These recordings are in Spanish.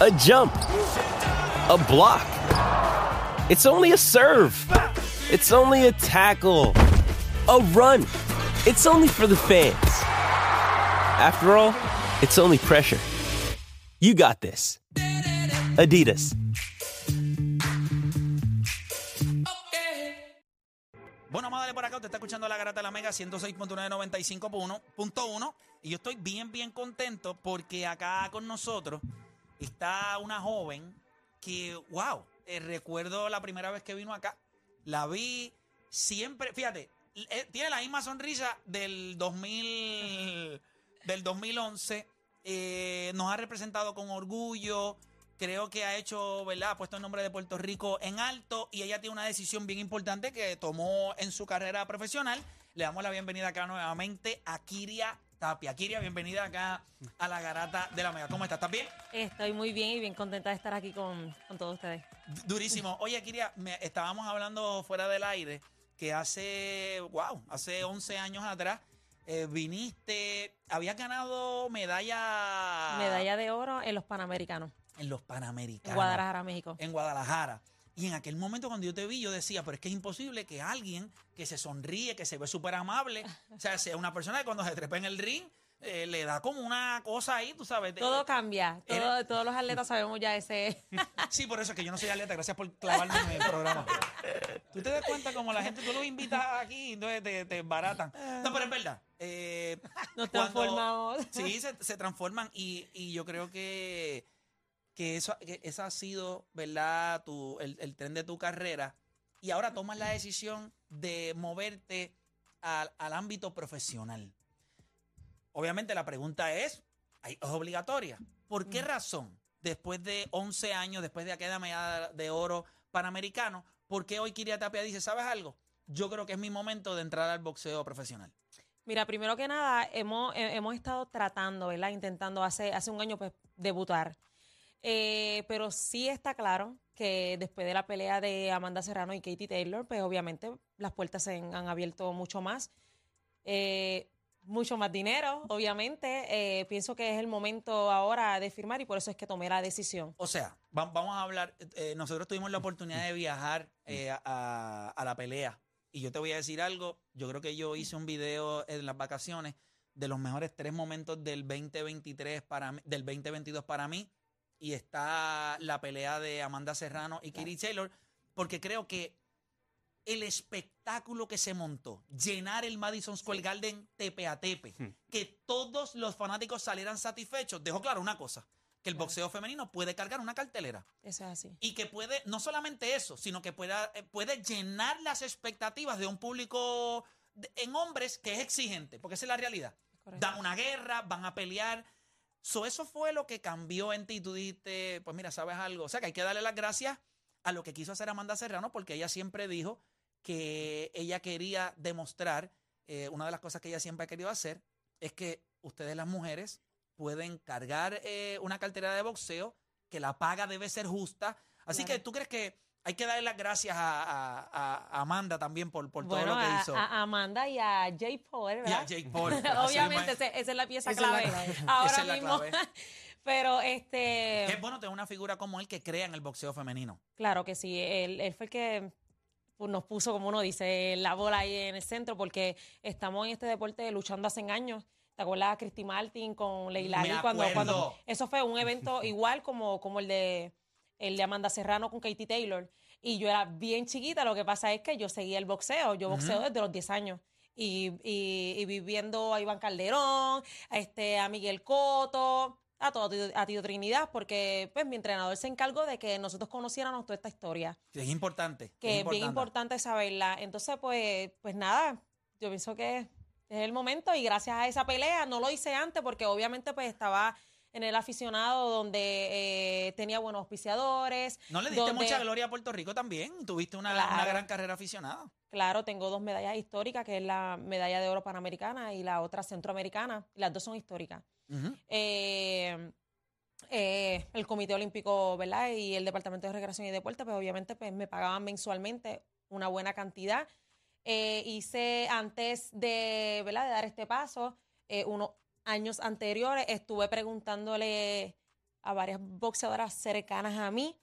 a jump, a block. It's only a serve. It's only a tackle, a run. It's only for the fans. After all, it's only pressure. You got this. Adidas. Bueno, vamos por acá. Usted está escuchando la garata de la Mega 106.995.1 y yo estoy bien, bien contento porque acá con nosotros está una joven que, wow, eh, recuerdo la primera vez que vino acá. La vi siempre, fíjate, eh, tiene la misma sonrisa del 2000, del 2011. eh, nos ha representado con orgullo. Creo que ha hecho, ¿verdad? Ha puesto el nombre de Puerto Rico en alto y ella tiene una decisión bien importante que tomó en su carrera profesional. Le damos la bienvenida acá nuevamente a Kiria Tapia. Kiria, bienvenida acá a la garata de la Mega. ¿Cómo estás? ¿Estás bien? Estoy muy bien y bien contenta de estar aquí con, con todos ustedes. D- Durísimo. Oye, Kiria, me- estábamos hablando fuera del aire que hace, wow, hace 11 años atrás eh, viniste, habías ganado medalla, Medalla de oro en los Panamericanos, en los Panamericanos. en Guadalajara, México. en Guadalajara. Y en aquel momento cuando yo te vi, yo decía, pero es que es imposible que alguien que se sonríe, que se ve súper amable, o sea, sea una persona que cuando se trepa en el ring, eh, le da como una cosa ahí, tú sabes. Todo cambia. Todos los atletas sabemos ya ese. Sí, por eso es que yo no soy atleta, gracias por clavarme en el programa. Tú te das cuenta como la gente, tú los invitas aquí, entonces te, te baratan. No, pero es verdad. eh, Nos transformamos. Sí, se, se transforman y, y yo creo que, que eso que esa ha sido, ¿verdad? Tu, el, el tren de tu carrera. Y ahora tomas la decisión de moverte al, al ámbito profesional. Obviamente la pregunta es, ¿es obligatoria? ¿Por qué razón, después de 11 años, después de aquella medalla de oro panamericano, por qué hoy Kiria Tapia dice, ¿sabes algo? Yo creo que es mi momento de entrar al boxeo profesional. Mira, primero que nada, hemos, hemos estado tratando, ¿verdad? Intentando hace, hace un año pues, debutar. Eh, pero sí está claro que después de la pelea de Amanda Serrano y Katie Taylor, pues obviamente las puertas se han, han abierto mucho más. Eh, mucho más dinero, obviamente. Eh, pienso que es el momento ahora de firmar y por eso es que tomé la decisión. O sea, va- vamos a hablar, eh, nosotros tuvimos la oportunidad de viajar eh, a, a la pelea. Y yo te voy a decir algo, yo creo que yo hice un video en las vacaciones de los mejores tres momentos del 2023 para mí- del 2022 para mí. Y está la pelea de Amanda Serrano y Kiri Taylor, porque creo que el espectáculo que se montó, llenar el Madison Square Garden tepe a tepe, que todos los fanáticos salieran satisfechos, dejó claro una cosa, que el boxeo femenino puede cargar una cartelera Eso es así. y que puede, no solamente eso, sino que pueda, eh, puede llenar las expectativas de un público de- en hombres que es exigente, porque esa es la realidad. Correcto. Dan una guerra, van a pelear. So, eso fue lo que cambió en ti. Tú dijiste, pues mira, ¿sabes algo? O sea, que hay que darle las gracias a lo que quiso hacer Amanda Serrano, porque ella siempre dijo que ella quería demostrar, eh, una de las cosas que ella siempre ha querido hacer, es que ustedes las mujeres pueden cargar eh, una cartera de boxeo, que la paga debe ser justa. Así Claro. que tú crees que hay que darle las gracias a, a- a- a Amanda también por, por bueno, todo lo que a, hizo. a Amanda y a Jay Paul, y a ¿verdad? Jake Paul. Obviamente, esa es la pieza Esa es la clave. Ahora Esa es la mismo. clave. Pero este. Es bueno tener una figura como él que crea en el boxeo femenino. Claro que sí. Él, él fue el que pues, nos puso, como uno dice, la bola ahí en el centro, porque estamos en este deporte luchando hace años. ¿Te acuerdas a Christy Martin con Leila Me Ali? Cuando, cuando eso fue un evento igual como, como el de el de Amanda Serrano con Katie Taylor. Y yo era bien chiquita, lo que pasa es que yo seguía el boxeo. Yo boxeo desde los 10 años. Y, y, y vi viendo a Iván Calderón, a, este, a Miguel Coto, a, todo, a Tito Trinidad, porque pues mi entrenador se encargó de que nosotros conociéramos toda esta historia es importante. que es bien importante saberla. Entonces, pues, pues nada, yo pienso que es el momento y gracias a esa pelea, no lo hice antes porque obviamente pues estaba en el aficionado donde eh, tenía buenos auspiciadores. No le diste donde- mucha gloria a Puerto Rico también. Tuviste una, gran carrera aficionada. Claro, tengo dos medallas históricas, que es la medalla de oro panamericana y la otra centroamericana. Las dos son históricas. Eh, eh, el Comité Olímpico, ¿verdad? Y el Departamento de Recreación y Deporte, pues obviamente pues, me pagaban mensualmente una buena cantidad. Eh, hice antes de, ¿verdad? de dar este paso, unos años anteriores, estuve preguntándole a varias boxeadoras cercanas a mí,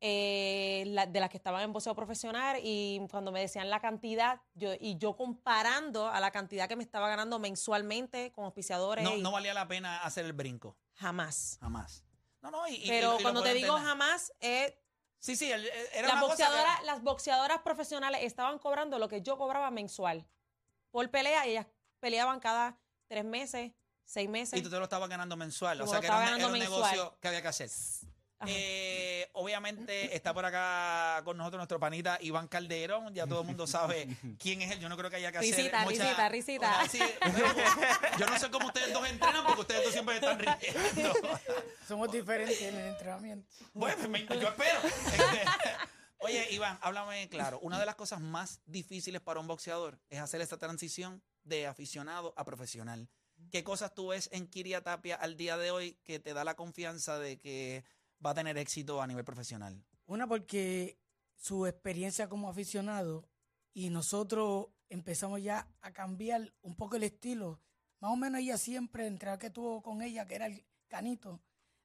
eh, la- de las que estaban en boxeo profesional, y cuando me decían la cantidad, yo, y yo comparando a la cantidad que me estaba ganando mensualmente con auspiciadores, No, y no valía la pena hacer el brinco. jamás. Jamás. No, no, y, Pero y cuando te digo entender. jamás, es Sí, sí, el- era las una cosa que- boxeadoras, las boxeadoras profesionales estaban cobrando lo que yo cobraba mensual por pelea ellas peleaban cada tres meses, seis meses. Y tú te lo estabas ganando mensual. O sea que era, un- era negocio que había que hacer. Eh, obviamente está por acá con nosotros nuestro panita Iván Calderón. Ya todo el mundo sabe quién es él. Yo no creo que haya que hacer Risita, mucha- risita, risita. Una- sí, yo no sé cómo ustedes dos entrenan porque ustedes dos siempre están riendo. Somos diferentes en el entrenamiento. Bueno, me- yo espero. Este, Oye, Iván, háblame claro. Una de las cosas más difíciles para un boxeador es hacer esa transición de aficionado a profesional. ¿Qué cosas tú ves en Kiria Tapia al día de hoy que te da la confianza de que va a tener éxito a nivel profesional? Una porque su experiencia como aficionado y nosotros empezamos ya a cambiar un poco el estilo. Más o menos ella siempre, entre la que tuvo con ella, que era el canito,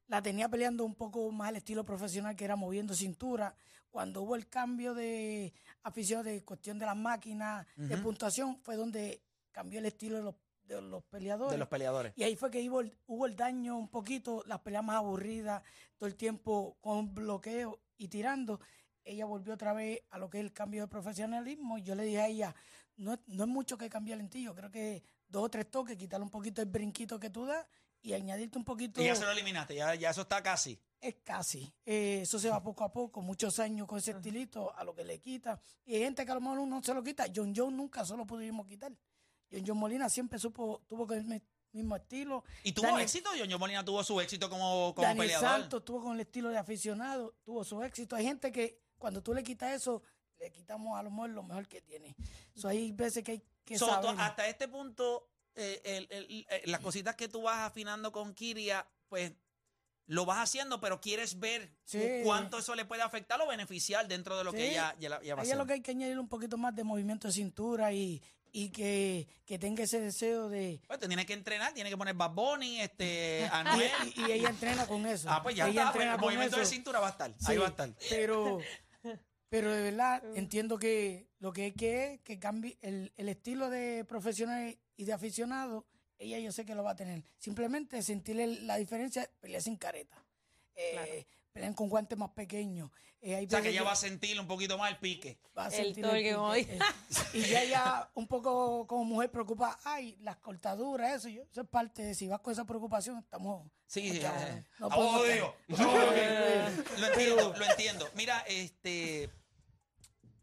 la tenía peleando un poco más el estilo profesional, que era moviendo cintura. Cuando hubo el cambio de afición, de cuestión de las máquinas, de puntuación, fue donde cambió el estilo de los, de los peleadores. De los peleadores. Y ahí fue que hubo el, hubo el daño un poquito, las peleas más aburridas, todo el tiempo con bloqueo y tirando. Ella volvió otra vez a lo que es el cambio de profesionalismo. Y yo le dije a ella, no, es- no es mucho que cambiar en ti, yo creo que dos o tres toques, quitarle un poquito el brinquito que tú das y añadirte un poquito. Y ya se lo eliminaste, ya, ya eso está casi. Es casi. Eh, eso se va poco a poco, muchos años con ese estilito, a lo que le quita. Y hay gente que a lo mejor uno se lo quita. John Jones nunca solo pudimos quitar. John Molina siempre supo, tuvo con el mismo estilo. ¿Y tuvo Daniel- éxito? John Molina tuvo su éxito como, como Daniel peleador. Santos tuvo con el estilo de aficionado, tuvo su éxito. Hay gente que cuando tú le quitas eso, le quitamos a lo mejor lo mejor que tiene. So, hay veces que hay que So, saber. hasta este punto, eh, el- el- eh, las cositas que tú vas afinando con Kiria, pues lo vas haciendo, pero quieres ver Sí. cuánto eso le puede afectar o beneficiar dentro de lo que Sí. ella, ya, la- ya va a Ahí es hacer. lo que hay que añadir un poquito más de movimiento de cintura y, y que, que tenga ese deseo de... Pues te tienes que entrenar, tienes que poner Bad Bunny, este, Y, Anuel. y- y ella entrena con eso. ah, pues ya ella está, pues, entrena el movimiento de cintura va a estar, ahí Sí, va a estar. Pero, pero de verdad entiendo que lo que hay que es que cambie el, el estilo de profesional y de aficionado, ella yo sé que lo va a tener. Simplemente sentirle la diferencia, pelear sin careta. Eh, Pelean con guantes más pequeños. Eh, hay O sea que ella va a sentir un poquito más el pique. va a El sentir torque, como pique. Y ya ella un poco como mujer preocupa, ay, las cortaduras, eso, yo, eso es parte de si vas con esa preocupación, estamos... Sí, estamos- eh, no podemos odio. estar- Lo entiendo, lo entiendo. Mira, este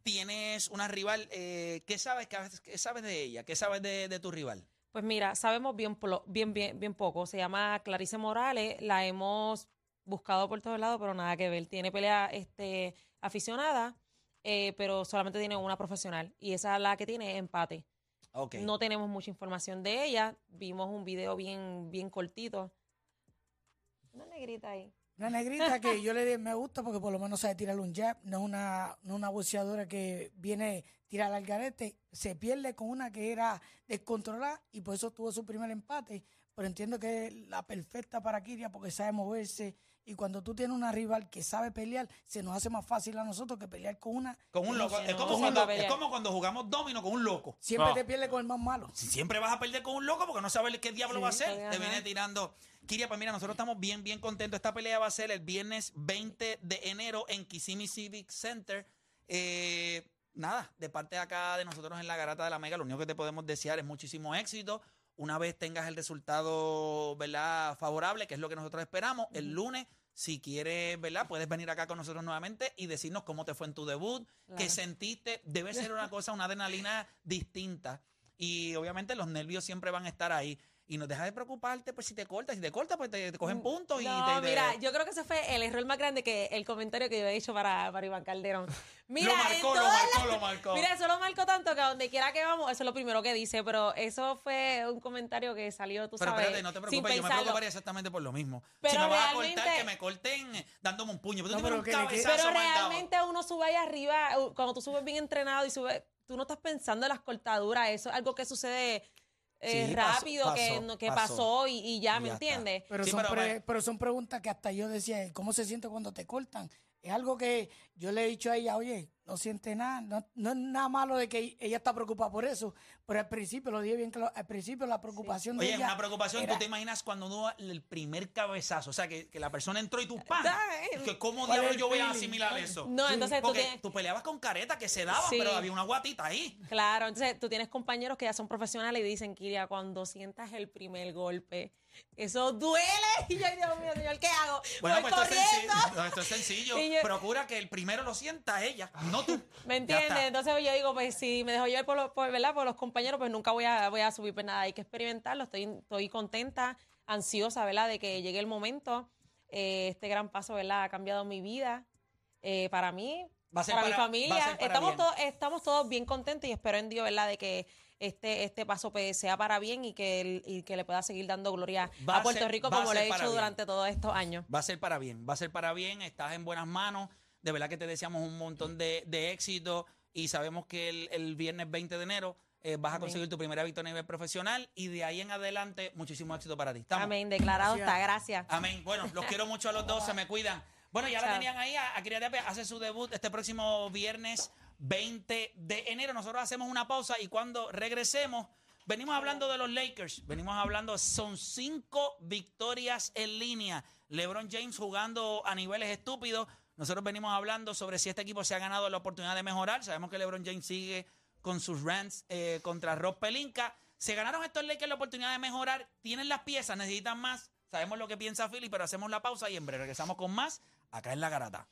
tienes una rival, eh, ¿qué sabes, qué, qué sabes de ella? ¿Qué sabes de, de tu rival? Pues mira, sabemos bien, bien, bien, bien poco. Se llama Clarice Morales, la hemos buscado por todos lados, pero nada que ver. Tiene pelea este, aficionada, eh, pero solamente tiene una profesional. Y esa es la que tiene empate. Ok. No tenemos mucha información de ella. Vimos un video bien, bien cortito. Una negrita ahí. Una negrita que yo le di- me gusta porque por lo menos sabe tirar un jab, no es una, no una boxeadora que viene a tirar al garete, se pierde con una que era descontrolada y por eso tuvo su primer empate, pero entiendo que es la perfecta para Kiria porque sabe moverse y cuando tú tienes una rival que sabe pelear, se nos hace más fácil a nosotros que pelear con una. Con un loco. Es como, cuando, es como cuando jugamos domino con un loco. Siempre te pierde con el más malo. Si Siempre vas a perder con un loco porque no sabes qué diablo Sí, va a hacer. Te viene tirando. Kiria, pues mira, nosotros estamos bien, bien contentos. Esta pelea va a ser el viernes 20 de enero en Kissimmee Civic Center. Eh, nada, de parte de acá de nosotros en la Garata de la Mega, lo único que te podemos desear es muchísimo éxito. Una vez tengas el resultado, ¿verdad? Favorable, que es lo que nosotros esperamos, el lunes, si quieres, ¿verdad? Puedes venir acá con nosotros nuevamente y decirnos cómo te fue en tu debut, qué sentiste. Debe ser una cosa, una adrenalina distinta. Y obviamente los nervios siempre van a estar ahí. Y no deja de preocuparte pues si te cortas. Si te cortas, pues te, te cogen puntos y No, te, te- mira, yo creo que ese fue el error más grande que el comentario que yo he hecho para, para Iván Calderón. Mira, lo marcó, lo marcó, lo marcó. Mira, eso lo marcó tanto que a donde quiera que vamos, eso es lo primero que dice, pero eso fue un comentario que salió, tú Pero sabes, espérate, no te sin preocupes, yo me pensarlo. preocuparía exactamente por lo mismo. si Pero me vas a cortar, realmente- que me corten dándome un puño. Pero No, pero un que Pero realmente uno sube ahí arriba, cuando tú subes bien entrenado y subes, tú no estás pensando en las cortaduras, eso es algo que sucede eh, Sí, pasó, rápido, que, no- que pasó. pasó, y, y ya, Y ¿me ya está. entiendes? Pero, Sí, son pero, pre- bueno. pero son preguntas que hasta yo decía, ¿cómo se siente cuando te cortan? Es algo que yo le he dicho a ella, oye, no siente nada, no, no es nada malo de que ella está preocupada por eso, pero al principio, lo dije bien claro, al principio la preocupación de Oye, ella una preocupación. era- Tú te imaginas cuando uno el primer cabezazo, o sea, que, que la persona entró y tú ¡pam! Ay, Que ¿Cómo ¿Cuál es diablo el yo voy a asimilar eso? No, entonces tú Porque tienes... tú peleabas con careta que se daba, Sí. pero había una guatita ahí. Claro, entonces tú tienes compañeros que ya son profesionales y dicen, Kiria, cuando sientas el primer golpe, eso duele. Y yo, Dios mío, señor, ¿qué hago? Bueno, Voy pues esto es, corriendo. sencillo, no, esto es sencillo. Yo- Procura que el primero lo sienta ella, no tú. ¿Me entiendes? Entonces yo digo, pues si me dejo llevar por, los- por, ¿verdad? por los compañeros, pues nunca voy a, voy a subir pues nada. Hay que experimentarlo. Estoy, estoy contenta, ansiosa, ¿verdad? De que llegue el momento. Eh, este gran paso, ¿verdad? Ha cambiado mi vida. Eh, para mí, para, mi familia. para Estamos bien. todos, estamos todos bien contentos y espero en Dios, ¿verdad? De que este, este paso pues, sea para bien y que, el- y que le pueda seguir dando gloria Va a Puerto ser- Rico como lo he hecho durante todos estos años. Va a ser para bien, va a ser para bien, estás en buenas manos, de verdad que te deseamos un montón de, de éxito y sabemos que el, el viernes 20 de enero eh, vas a Amén. conseguir tu primera victoria a nivel profesional y de ahí en adelante muchísimo éxito para ti. ¿Estamos? Amén. Declarado Gracias. está. Gracias. Amén. Bueno, los quiero mucho a los dos, se me cuidan. Bueno, ya la Chao. tenían ahí, a, a Kiria Tapia hace su debut este próximo viernes 20 de enero. Nosotros hacemos una pausa y cuando regresemos, venimos hablando de los Lakers, venimos hablando, son cinco victorias en línea. LeBron James jugando a niveles estúpidos. Nosotros venimos hablando sobre si este equipo se ha ganado la oportunidad de mejorar. Sabemos que LeBron James sigue con sus rants eh, contra Rob Pelinka. Se ganaron estos Lakers la oportunidad de mejorar. Tienen las piezas, necesitan más. Sabemos lo que piensa Philly, pero hacemos la pausa y en breve regresamos con más acá en La Garata.